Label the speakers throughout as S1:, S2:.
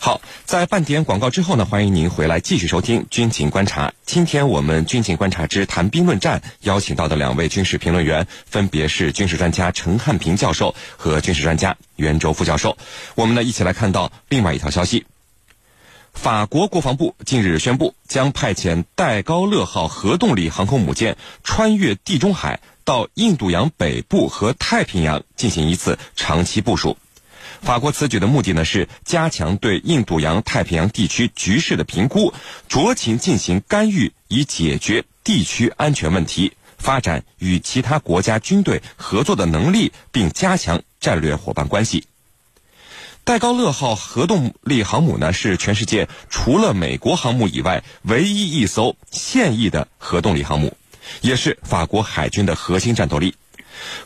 S1: 好，在半点广告之后呢，欢迎您回来继续收听《军情观察》。今天我们《军情观察之谈兵论战》邀请到的两位军事评论员，分别是军事专家陈汉平教授和军事专家袁周副教授。我们呢一起来看到另外一条消息：法国国防部近日宣布，将派遣戴高乐号核动力航空母舰穿越地中海，到印度洋北部和太平洋进行一次长期部署。法国此举的目的呢，是加强对印度洋太平洋地区局势的评估，酌情进行干预，以解决地区安全问题，发展与其他国家军队合作的能力，并加强战略伙伴关系。戴高乐号核动力航母呢，是全世界除了美国航母以外唯一一艘现役的核动力航母，也是法国海军的核心战斗力。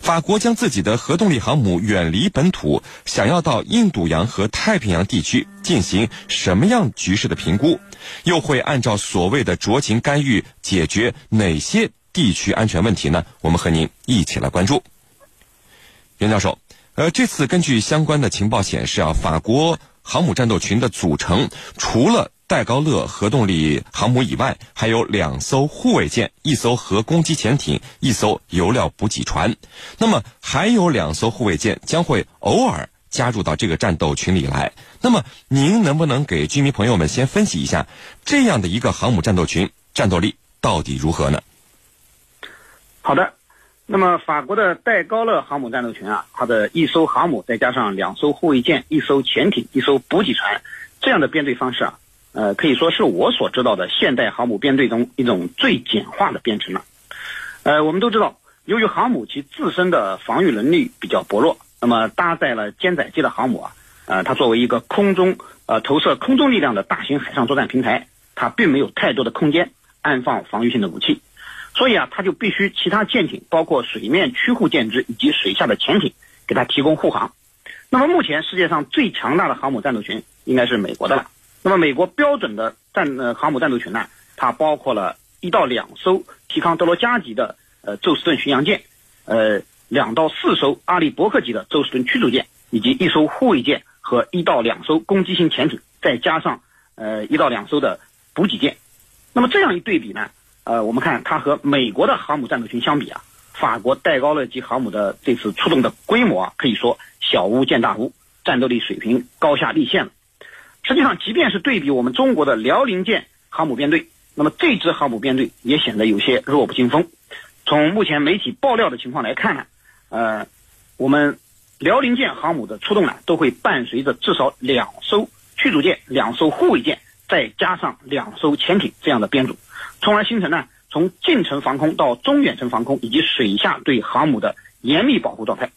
S1: 法国将自己的核动力航母远离本土，想要到印度洋和太平洋地区进行什么样局势的评估？又会按照所谓的酌情干预解决哪些地区安全问题呢？我们和您一起来关注。袁教授，呃，这次根据相关的情报显示啊，法国航母战斗群的组成除了。戴高乐核动力航母以外，还有两艘护卫舰、一艘核攻击潜艇、一艘油料补给船。那么还有两艘护卫舰将会偶尔加入到这个战斗群里来。那么您能不能给居民朋友们先分析一下这样的一个航母战斗群战斗力到底如何呢？
S2: 好的，那么法国的戴高乐航母战斗群啊，它的一艘航母再加上两艘护卫舰、一艘潜艇、一艘补给船这样的编队方式啊。呃，可以说是我所知道的现代航母编队中一种最简化的编程了。呃，我们都知道，由于航母其自身的防御能力比较薄弱，那么搭载了舰载机的航母啊，呃，它作为一个空中呃投射空中力量的大型海上作战平台，它并没有太多的空间安放防御性的武器，所以啊，它就必须其他舰艇，包括水面驱护舰只以及水下的潜艇给它提供护航。那么目前世界上最强大的航母战斗群应该是美国的了。那么，美国标准的战呃航母战斗群呢，它包括了一到两艘提康德罗加级的呃宙斯盾巡洋舰，呃两到四艘阿利伯克级的宙斯盾驱逐舰，以及一艘护卫舰和一到两艘攻击型潜艇，再加上呃一到两艘的补给舰。那么这样一对比呢，呃，我们看它和美国的航母战斗群相比啊，法国戴高乐级航母的这次出动的规模啊，可以说小巫见大巫，战斗力水平高下立现了。实际上，即便是对比我们中国的辽宁舰航母编队，那么这支航母编队也显得有些弱不禁风。从目前媒体爆料的情况来看呢，呃，我们辽宁舰航母的出动呢，都会伴随着至少两艘驱逐舰、两艘护卫舰，再加上两艘潜艇这样的编组，从而形成呢从近程防空到中远程防空以及水下对航母的严密保护状态。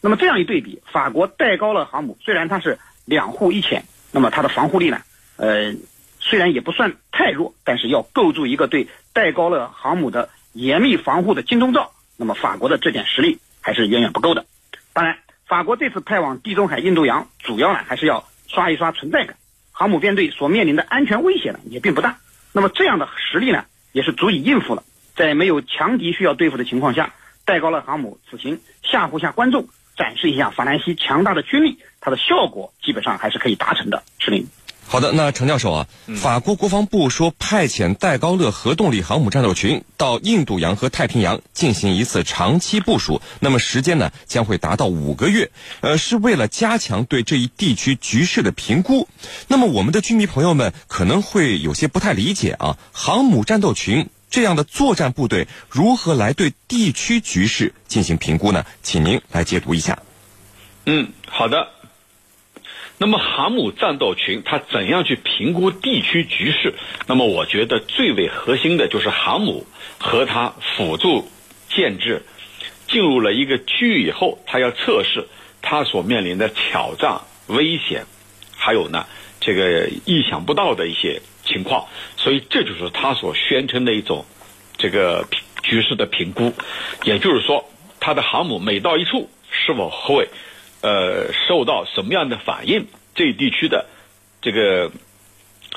S2: 那么这样一对比，法国戴高乐航母虽然它是两护一潜。那么它的防护力呢？呃，虽然也不算太弱，但是要构筑一个对戴高乐航母的严密防护的金钟罩，那么法国的这点实力还是远远不够的。当然，法国这次派往地中海、印度洋，主要呢还是要刷一刷存在感。航母编队所面临的安全威胁呢也并不大。那么这样的实力呢，也是足以应付了。在没有强敌需要对付的情况下，戴高乐航母此行吓唬下观众。展示一下法兰西强大的军力，它的效果基本上还是可以达成的。是林。
S1: 好的，那程教授啊，法国国防部说派遣戴高乐核动力航母战斗群到印度洋和太平洋进行一次长期部署，那么时间呢将会达到五个月，呃，是为了加强对这一地区局势的评估。那么我们的军迷朋友们可能会有些不太理解啊，航母战斗群。这样的作战部队如何来对地区局势进行评估呢？请您来解读一下。
S3: 嗯，好的。那么航母战斗群它怎样去评估地区局势？那么我觉得最为核心的就是航母和它辅助舰只进入了一个区域以后，它要测试它所面临的挑战、危险，还有呢这个意想不到的一些。情况，所以这就是他所宣称的一种这个局势的评估，也就是说，他的航母每到一处，是否会呃受到什么样的反应？这一地区的这个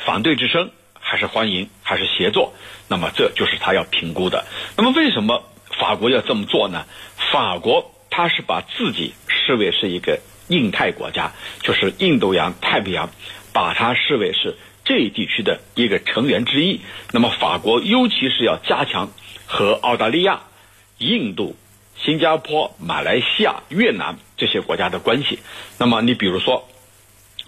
S3: 反对之声，还是欢迎，还是协作？那么这就是他要评估的。那么为什么法国要这么做呢？法国他是把自己视为是一个印太国家，就是印度洋、太平洋，把它视为是这一地区的一个成员之一。那么法国尤其是要加强和澳大利亚、印度、新加坡、马来西亚、越南这些国家的关系。那么你比如说，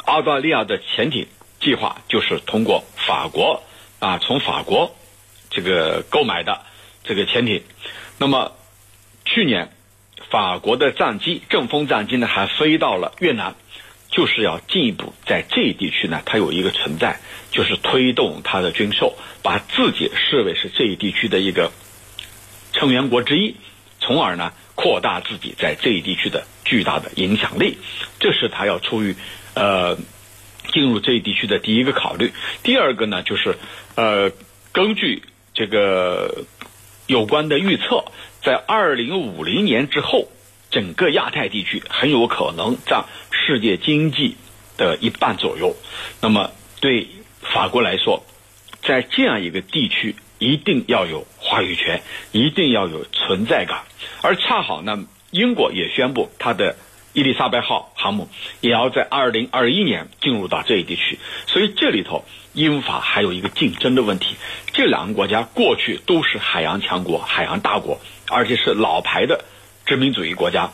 S3: 澳大利亚的潜艇计划就是通过法国啊，从法国这个购买的这个潜艇。那么去年。法国的战机阵风战机呢，还飞到了越南，就是要进一步在这一地区呢，它有一个存在，就是推动它的军售，把自己视为是这一地区的一个成员国之一，从而呢扩大自己在这一地区的巨大的影响力。这是他要出于呃进入这一地区的第一个考虑。第二个呢，就是呃根据这个有关的预测。在二零五零年之后，整个亚太地区很有可能占世界经济的一半左右。那么，对法国来说，在这样一个地区，一定要有话语权，一定要有存在感。而恰好呢，英国也宣布它的伊丽莎白号航母也要在二零二一年进入到这一地区，所以这里头。英法还有一个竞争的问题，这两个国家过去都是海洋强国、海洋大国，而且是老牌的殖民主义国家。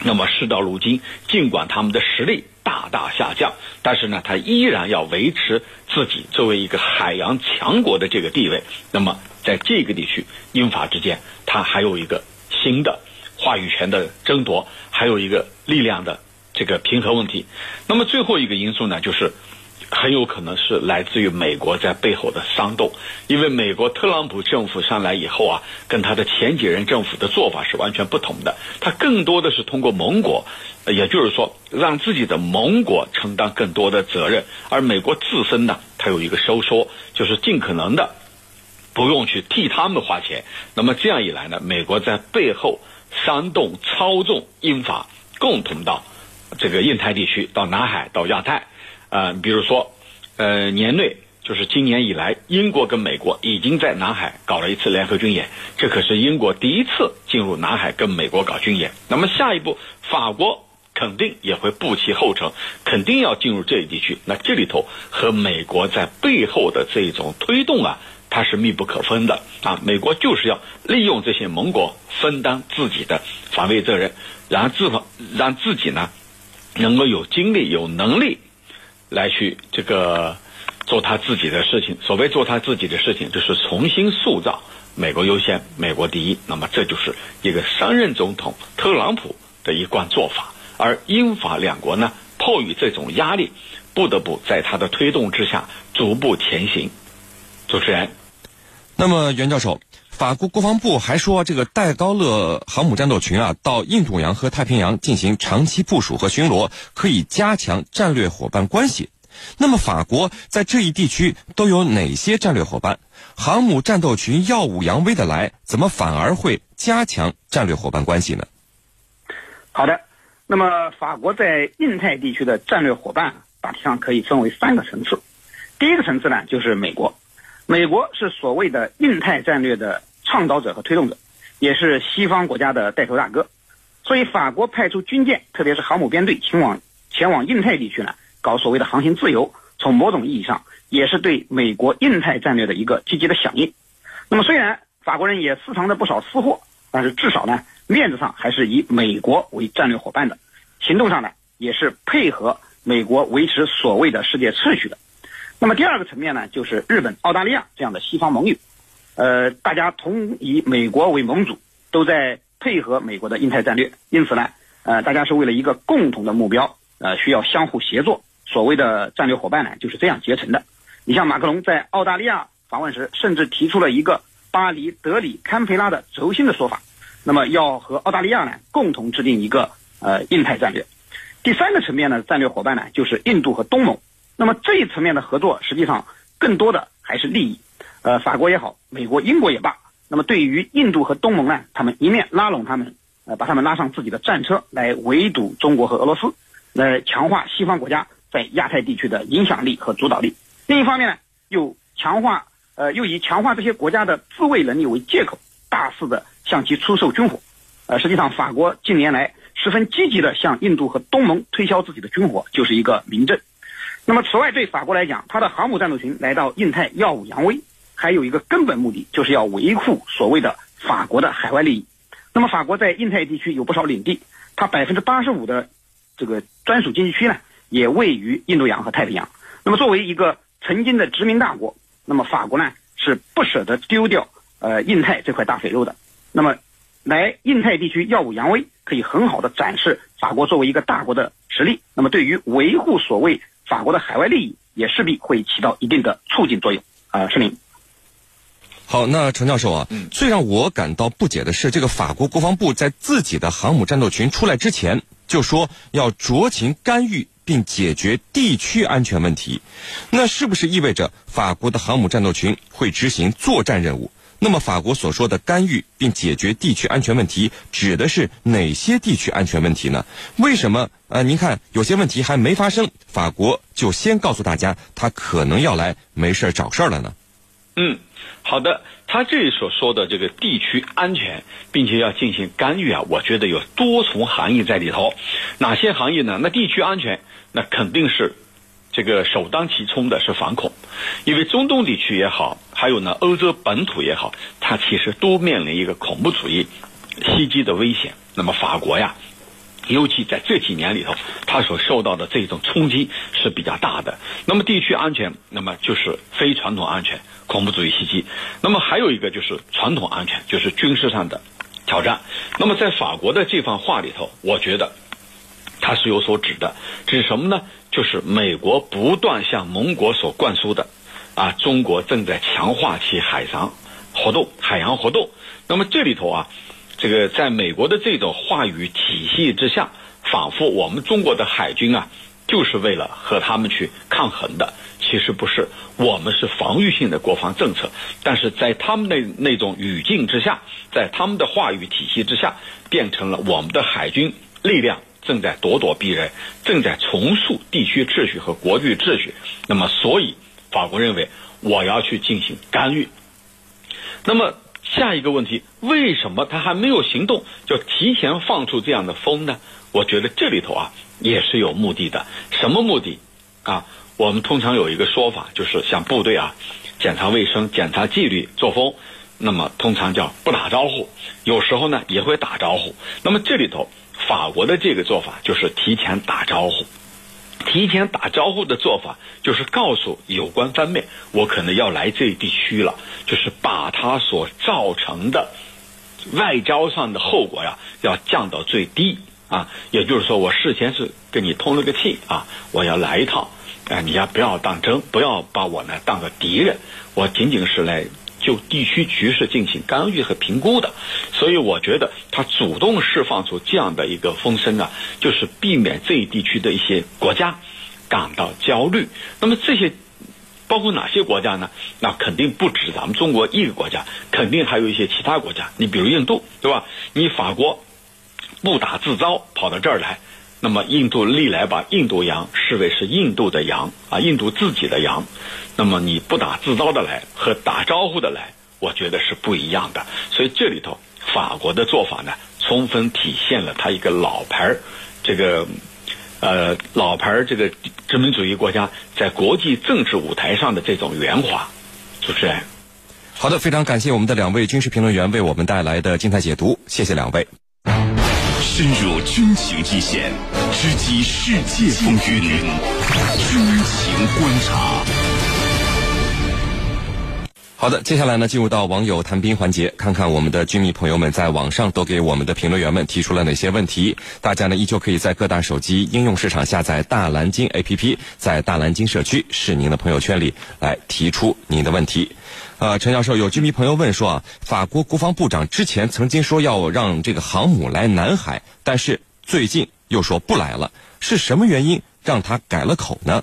S3: 那么事到如今，尽管他们的实力大大下降，但是呢，他依然要维持自己作为一个海洋强国的这个地位。那么在这个地区，英法之间，他还有一个新的话语权的争夺，还有一个力量的这个平衡问题。那么最后一个因素呢，就是。很有可能是来自于美国在背后的煽动，因为美国特朗普政府上来以后啊，跟他的前几任政府的做法是完全不同的。他更多的是通过盟国，也就是说让自己的盟国承担更多的责任，而美国自身呢，它有一个收缩，就是尽可能的不用去替他们花钱。那么这样一来呢，美国在背后煽动、操纵英法共同到这个印太地区，到南海，到亚太。呃，比如说，呃，年内就是今年以来，英国跟美国已经在南海搞了一次联合军演，这可是英国第一次进入南海跟美国搞军演。那么下一步，法国肯定也会步其后尘，肯定要进入这一地区。那这里头和美国在背后的这种推动啊，它是密不可分的啊。美国就是要利用这些盟国分担自己的防卫责任，然后自让自己呢能够有精力、有能力。来去这个做他自己的事情，所谓做他自己的事情，就是重新塑造美国优先、美国第一。那么这就是一个三任总统特朗普的一贯做法。而英法两国呢，迫于这种压力，不得不在他的推动之下逐步前行。主持人，
S1: 那么袁教授。法国国防部还说，这个戴高乐航母战斗群啊，到印度洋和太平洋进行长期部署和巡逻，可以加强战略伙伴关系。那么，法国在这一地区都有哪些战略伙伴？航母战斗群耀武扬威的来，怎么反而会加强战略伙伴关系呢？
S2: 好的，那么法国在印太地区的战略伙伴大体上可以分为三个层次。第一个层次呢，就是美国，美国是所谓的印太战略的。倡导者和推动者，也是西方国家的带头大哥，所以法国派出军舰，特别是航母编队前往前往印太地区呢，搞所谓的航行自由，从某种意义上也是对美国印太战略的一个积极的响应。那么虽然法国人也私藏了不少私货，但是至少呢，面子上还是以美国为战略伙伴的，行动上呢也是配合美国维持所谓的世界秩序的。那么第二个层面呢，就是日本、澳大利亚这样的西方盟友。呃，大家同以美国为盟主，都在配合美国的印太战略，因此呢，呃，大家是为了一个共同的目标，呃，需要相互协作。所谓的战略伙伴呢，就是这样结成的。你像马克龙在澳大利亚访问时，甚至提出了一个巴黎、德里、堪培拉的轴心的说法，那么要和澳大利亚呢共同制定一个呃印太战略。第三个层面呢，战略伙伴呢就是印度和东盟。那么这一层面的合作，实际上更多的还是利益。呃，法国也好，美国、英国也罢，那么对于印度和东盟呢，他们一面拉拢他们，呃，把他们拉上自己的战车来围堵中国和俄罗斯，来强化西方国家在亚太地区的影响力和主导力；另一方面呢，又强化，呃，又以强化这些国家的自卫能力为借口，大肆的向其出售军火。呃，实际上，法国近年来十分积极的向印度和东盟推销自己的军火，就是一个明证。那么，此外，对法国来讲，它的航母战斗群来到印太耀武扬威，还有一个根本目的，就是要维护所谓的法国的海外利益。那么，法国在印太地区有不少领地，它百分之八十五的这个专属经济区呢，也位于印度洋和太平洋。那么，作为一个曾经的殖民大国，那么法国呢是不舍得丢掉呃印太这块大肥肉的。那么，来印太地区耀武扬威，可以很好的展示法国作为一个大国的实力。那么，对于维护所谓法国的海外利益也势必会起到一定的促进作用。啊，是您。
S1: 好，那程教授啊，最让我感到不解的是，这个法国国防部在自己的航母战斗群出来之前，就说要酌情干预并解决地区安全问题。那是不是意味着法国的航母战斗群会执行作战任务？那么，法国所说的干预并解决地区安全问题，指的是哪些地区安全问题呢？为什么？呃，您看，有些问题还没发生，法国就先告诉大家，他可能要来没事儿找事儿了呢？
S3: 嗯，好的，他这里所说的这个地区安全，并且要进行干预啊，我觉得有多重含义在里头。哪些含义呢？那地区安全，那肯定是。这个首当其冲的是反恐，因为中东地区也好，还有呢欧洲本土也好，它其实都面临一个恐怖主义袭击的危险。那么法国呀，尤其在这几年里头，它所受到的这种冲击是比较大的。那么地区安全，那么就是非传统安全，恐怖主义袭击。那么还有一个就是传统安全，就是军事上的挑战。那么在法国的这番话里头，我觉得它是有所指的，指什么呢？就是美国不断向盟国所灌输的，啊，中国正在强化其海上活动、海洋活动。那么这里头啊，这个在美国的这种话语体系之下，仿佛我们中国的海军啊，就是为了和他们去抗衡的。其实不是，我们是防御性的国防政策。但是在他们那那种语境之下，在他们的话语体系之下，变成了我们的海军力量。正在咄咄逼人，正在重塑地区秩序和国际秩序。那么，所以法国认为我要去进行干预。那么，下一个问题，为什么他还没有行动，就提前放出这样的风呢？我觉得这里头啊也是有目的的。什么目的啊？我们通常有一个说法，就是像部队啊检查卫生、检查纪律、作风，那么通常叫不打招呼。有时候呢也会打招呼。那么这里头。法国的这个做法就是提前打招呼，提前打招呼的做法就是告诉有关方面，我可能要来这一地区了，就是把它所造成的外交上的后果呀，要降到最低啊。也就是说，我事先是跟你通了个气啊，我要来一趟，哎，你要不要当真，不要把我呢当个敌人，我仅仅是来。就地区局势进行干预和评估的，所以我觉得他主动释放出这样的一个风声啊，就是避免这一地区的一些国家感到焦虑。那么这些包括哪些国家呢？那肯定不止咱们中国一个国家，肯定还有一些其他国家。你比如印度，对吧？你法国不打自招跑到这儿来，那么印度历来把印度洋视为是印度的洋啊，印度自己的洋。那么你不打自招的来和打招呼的来，我觉得是不一样的。所以这里头法国的做法呢，充分体现了他一个老牌儿这个呃老牌儿这个殖民主义国家在国际政治舞台上的这种圆滑。主持人，
S1: 好的，非常感谢我们的两位军事评论员为我们带来的精彩解读，谢谢两位。
S4: 深入军情一线，直击世界风云，军情观察。
S1: 好的，接下来呢，进入到网友谈兵环节，看看我们的军迷朋友们在网上都给我们的评论员们提出了哪些问题。大家呢，依旧可以在各大手机应用市场下载大蓝鲸 APP，在大蓝鲸社区是您的朋友圈里来提出您的问题。呃，陈教授，有居民朋友问说啊，法国国防部长之前曾经说要让这个航母来南海，但是最近又说不来了，是什么原因让他改了口呢？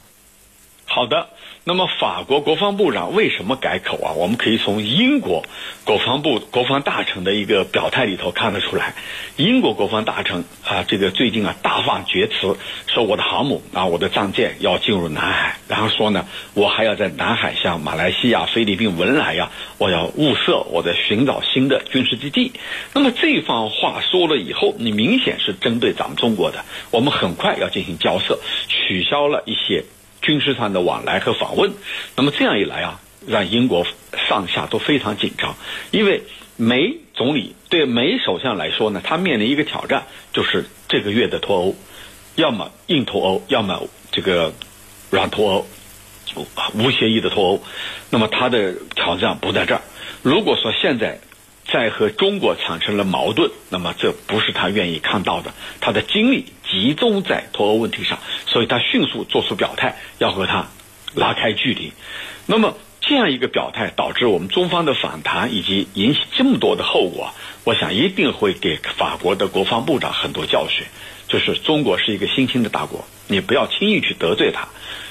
S3: 好的，那么法国国防部长为什么改口啊？我们可以从英国国防部国防大臣的一个表态里头看得出来。英国国防大臣啊，这个最近啊大放厥词，说我的航母啊，我的战舰要进入南海，然后说呢，我还要在南海像马来西亚、菲律宾、文莱呀，我要物色，我在寻找新的军事基地。那么这番话说了以后，你明显是针对咱们中国的，我们很快要进行交涉，取消了一些。军事上的往来和访问，那么这样一来啊，让英国上下都非常紧张，因为梅总理对梅首相来说呢，他面临一个挑战，就是这个月的脱欧，要么硬脱欧，要么这个软脱欧，无协议的脱欧。那么他的挑战不在这儿。如果说现在在和中国产生了矛盾，那么这不是他愿意看到的，他的精力。集中在脱欧问题上，所以他迅速做出表态，要和他拉开距离。那么这样一个表态，导致我们中方的反弹，以及引起这么多的后果，我想一定会给法国的国防部长很多教训。就是中国是一个新兴的大国，你不要轻易去得罪他。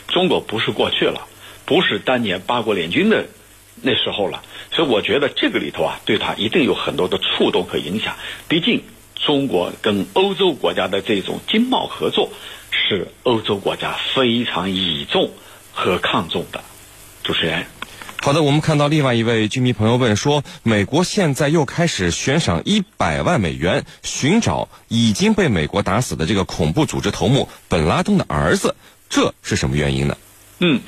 S3: 中国不是过去了，不是当年八国联军的那时候了。所以我觉得这个里头啊，对他一定有很多的触动和影响。毕竟。中国跟欧洲国家的这种经贸合作，是欧洲国家非常倚重和看重的。主持人，
S1: 好的，我们看到另外一位居民朋友问说，美国现在又开始悬赏一百万美元寻找已经被美国打死的这个恐怖组织头目本拉登的儿子，这是什么原因呢？
S3: 嗯，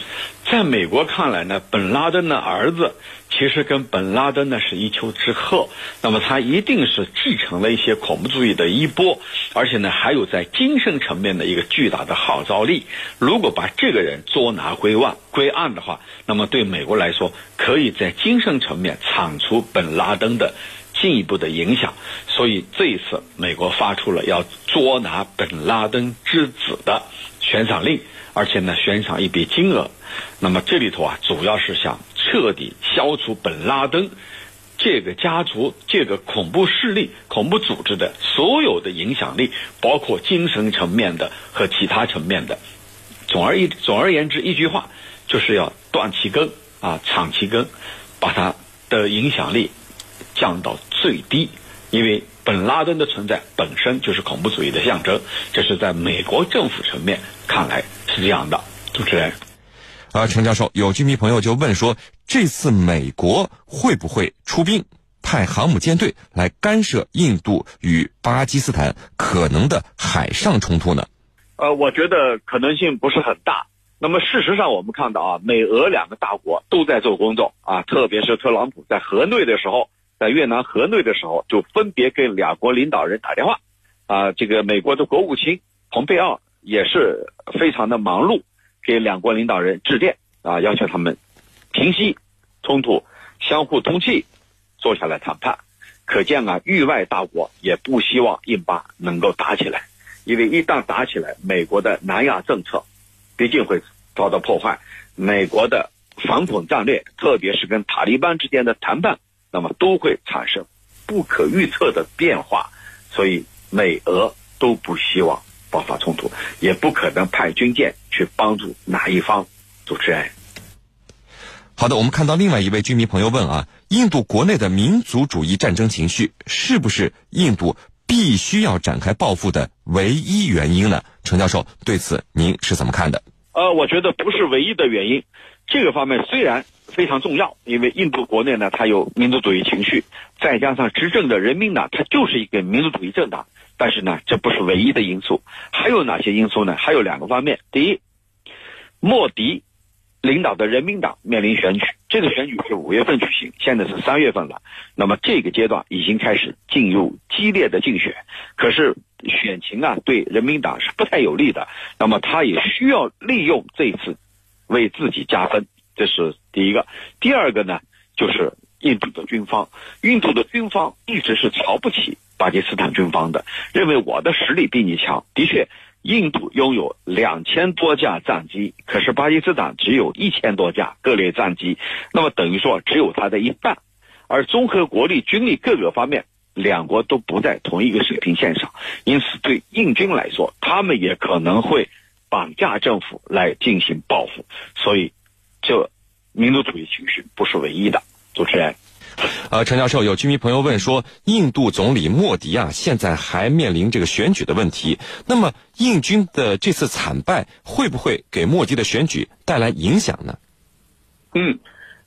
S3: 在美国看来呢，本拉登的儿子其实跟本拉登呢是一丘之貉。那么他一定是继承了一些恐怖主义的衣钵，而且呢还有在精神层面的一个巨大的号召力。如果把这个人捉拿归案归案的话，那么对美国来说，可以在精神层面铲除本拉登的进一步的影响。所以这一次，美国发出了要捉拿本拉登之子的悬赏令。而且呢，悬赏一笔金额，那么这里头啊，主要是想彻底消除本拉登这个家族、这个恐怖势力、恐怖组织的所有的影响力，包括精神层面的和其他层面的。总而一总而言之，一句话，就是要断其根啊，铲其根，把它的影响力降到最低，因为。本拉登的存在本身就是恐怖主义的象征，这是在美国政府层面看来是这样的。主持人，
S1: 啊，陈教授，有居民朋友就问说，这次美国会不会出兵派航母舰队来干涉印度与巴基斯坦可能的海上冲突呢？
S5: 呃，我觉得可能性不是很大。那么事实上，我们看到啊，美俄两个大国都在做工作啊，特别是特朗普在河内的时候。在越南河内的时候，就分别给两国领导人打电话，啊，这个美国的国务卿蓬佩奥也是非常的忙碌，给两国领导人致电，啊，要求他们平息冲突，相互通气，坐下来谈判。可见啊，域外大国也不希望印巴能够打起来，因为一旦打起来，美国的南亚政策毕竟会遭到破坏，美国的反恐战略，特别是跟塔利班之间的谈判。那么都会产生不可预测的变化，所以美俄都不希望爆发冲突，也不可能派军舰去帮助哪一方。主持人，
S1: 好的，我们看到另外一位居民朋友问啊，印度国内的民族主义战争情绪是不是印度必须要展开报复的唯一原因呢？程教授对此您是怎么看的？
S5: 呃，我觉得不是唯一的原因，这个方面虽然。非常重要，因为印度国内呢，它有民族主义情绪，再加上执政的人民党，它就是一个民族主义政党。但是呢，这不是唯一的因素，还有哪些因素呢？还有两个方面。第一，莫迪领导的人民党面临选举，这个选举是五月份举行，现在是三月份了。那么这个阶段已经开始进入激烈的竞选，可是选情啊，对人民党是不太有利的。那么他也需要利用这次为自己加分。这是第一个，第二个呢，就是印度的军方。印度的军方一直是瞧不起巴基斯坦军方的，认为我的实力比你强。的确，印度拥有两千多架战机，可是巴基斯坦只有一千多架各类战机，那么等于说只有它的一半。而综合国力、军力各个方面，两国都不在同一个水平线上，因此对印军来说，他们也可能会
S3: 绑架政府来进行报复，所以这民族主义情绪不是唯一的。主持人，
S1: 呃，陈教授，有居民朋友问说，印度总理莫迪啊，现在还面临这个选举的问题，那么印军的这次惨败会不会给莫迪的选举带来影响呢？
S3: 嗯，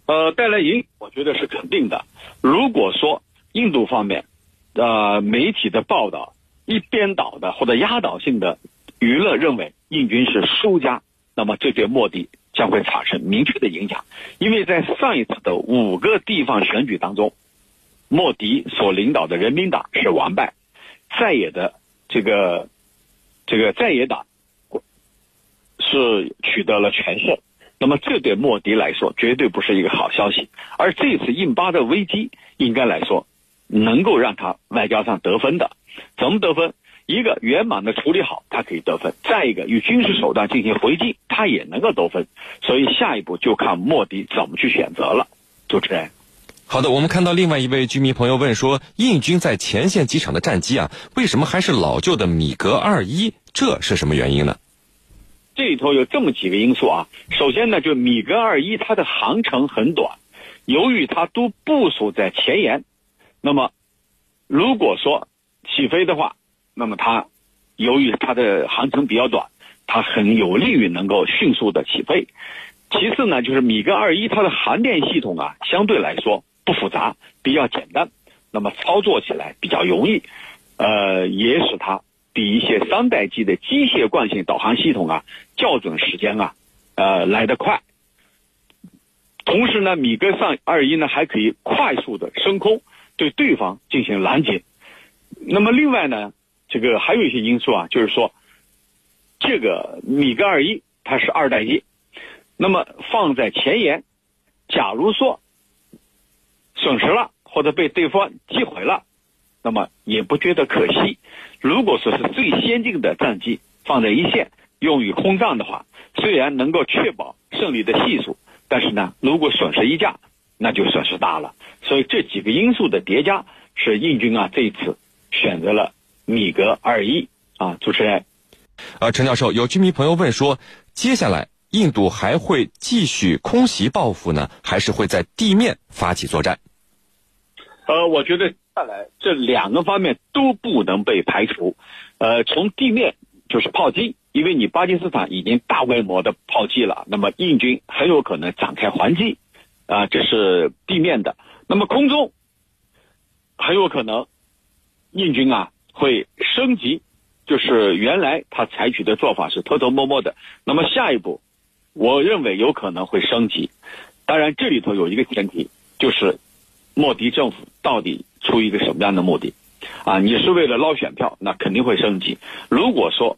S3: 呃，带来影，我觉得是肯定的。如果说印度方面，呃，媒体的报道一边倒的或者压倒性的娱乐认为印军是输家，那么这对莫迪将会产生明确的影响。因为在上一次的五个地方选举当中，莫迪所领导的人民党是完败，在野的这个这个在野党是取得了全胜。那么这对莫迪来说绝对不是一个好消息。而这次印巴的危机，应该来说。能够让他外交上得分的，怎么得分？一个圆满的处理好，他可以得分；再一个，与军事手段进行回击，他也能够得分。所以下一步就看莫迪怎么去选择了。主持人，
S1: 好的，我们看到另外一位居民朋友问说，印军在前线机场的战机啊，为什么还是老旧的米格二一？这是什么原因呢？
S3: 这里头有这么几个因素啊。首先呢，就米格二一它的航程很短，由于它都部署在前沿。那么，如果说起飞的话，那么它由于它的航程比较短，它很有利于能够迅速的起飞。其次呢，就是米格二一它的航电系统啊，相对来说不复杂，比较简单，那么操作起来比较容易，呃，也使它比一些三代机的机械惯性导航系统啊校准时间啊，呃来得快。同时呢，米格上二一呢还可以快速的升空。对对方进行拦截，那么另外呢，这个还有一些因素啊，就是说，这个米格二一它是二代机，那么放在前沿，假如说损失了或者被对方击毁了，那么也不觉得可惜。如果说是最先进的战机放在一线用于空战的话，虽然能够确保胜利的系数，但是呢，如果损失一架。那就损失大了，所以这几个因素的叠加，是印军啊这一次选择了米格二一啊。主持人，
S1: 呃，陈教授，有居民朋友问说，接下来印度还会继续空袭报复呢，还是会在地面发起作战？
S3: 呃，我觉得下来这两个方面都不能被排除。呃，从地面就是炮击，因为你巴基斯坦已经大规模的炮击了，那么印军很有可能展开还击。啊，这是地面的。那么空中很有可能印军啊会升级，就是原来他采取的做法是偷偷摸摸的。那么下一步，我认为有可能会升级。当然，这里头有一个前提，就是莫迪政府到底出于一个什么样的目的？啊，你是为了捞选票，那肯定会升级。如果说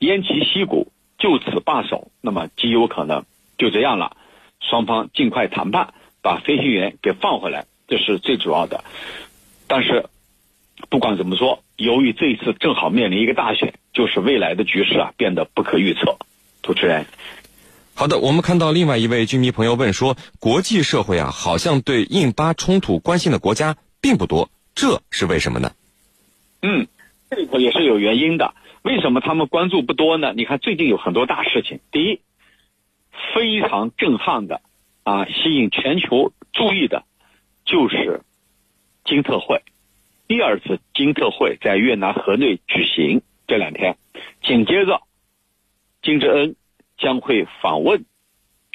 S3: 偃旗息鼓，就此罢手，那么极有可能就这样了。双方尽快谈判，把飞行员给放回来，这是最主要的。但是，不管怎么说，由于这一次正好面临一个大选，就是未来的局势啊变得不可预测。主持人，
S1: 好的，我们看到另外一位军迷朋友问说，国际社会啊好像对印巴冲突关心的国家并不多，这是为什么呢？
S3: 嗯，这里头也是有原因的。为什么他们关注不多呢？你看最近有很多大事情，第一。非常震撼的，啊，吸引全球注意的，就是金特会。第二次金特会在越南河内举行，这两天，紧接着，金正恩将会访问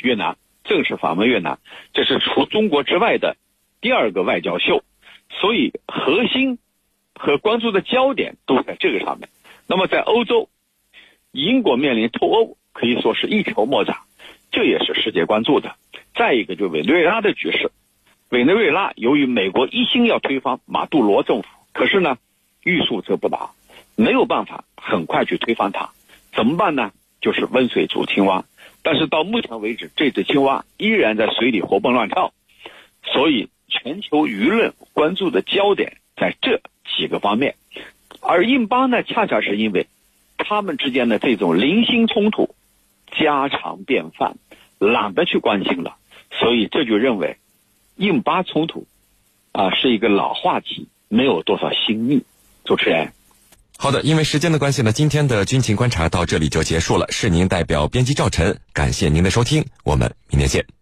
S3: 越南，正式访问越南，这是除中国之外的第二个外交秀，所以核心和关注的焦点都在这个上面。那么在欧洲，英国面临脱欧，可以说是一筹莫展。这也是世界关注的。再一个，就委内瑞拉的局势，委内瑞拉由于美国一心要推翻马杜罗政府，可是呢，欲速则不达，没有办法很快去推翻它，怎么办呢？就是温水煮青蛙。但是到目前为止，这只青蛙依然在水里活蹦乱跳，所以全球舆论关注的焦点在这几个方面。而印巴呢，恰恰是因为他们之间的这种零星冲突。家常便饭，懒得去关心了，所以这就认为印巴冲突啊是一个老话题，没有多少新意。主持人。
S1: 好。的，因为时间的关系呢，今天的军情观察到这里就结束了。是您代表编辑赵晨，感谢您的收听，我们明天见。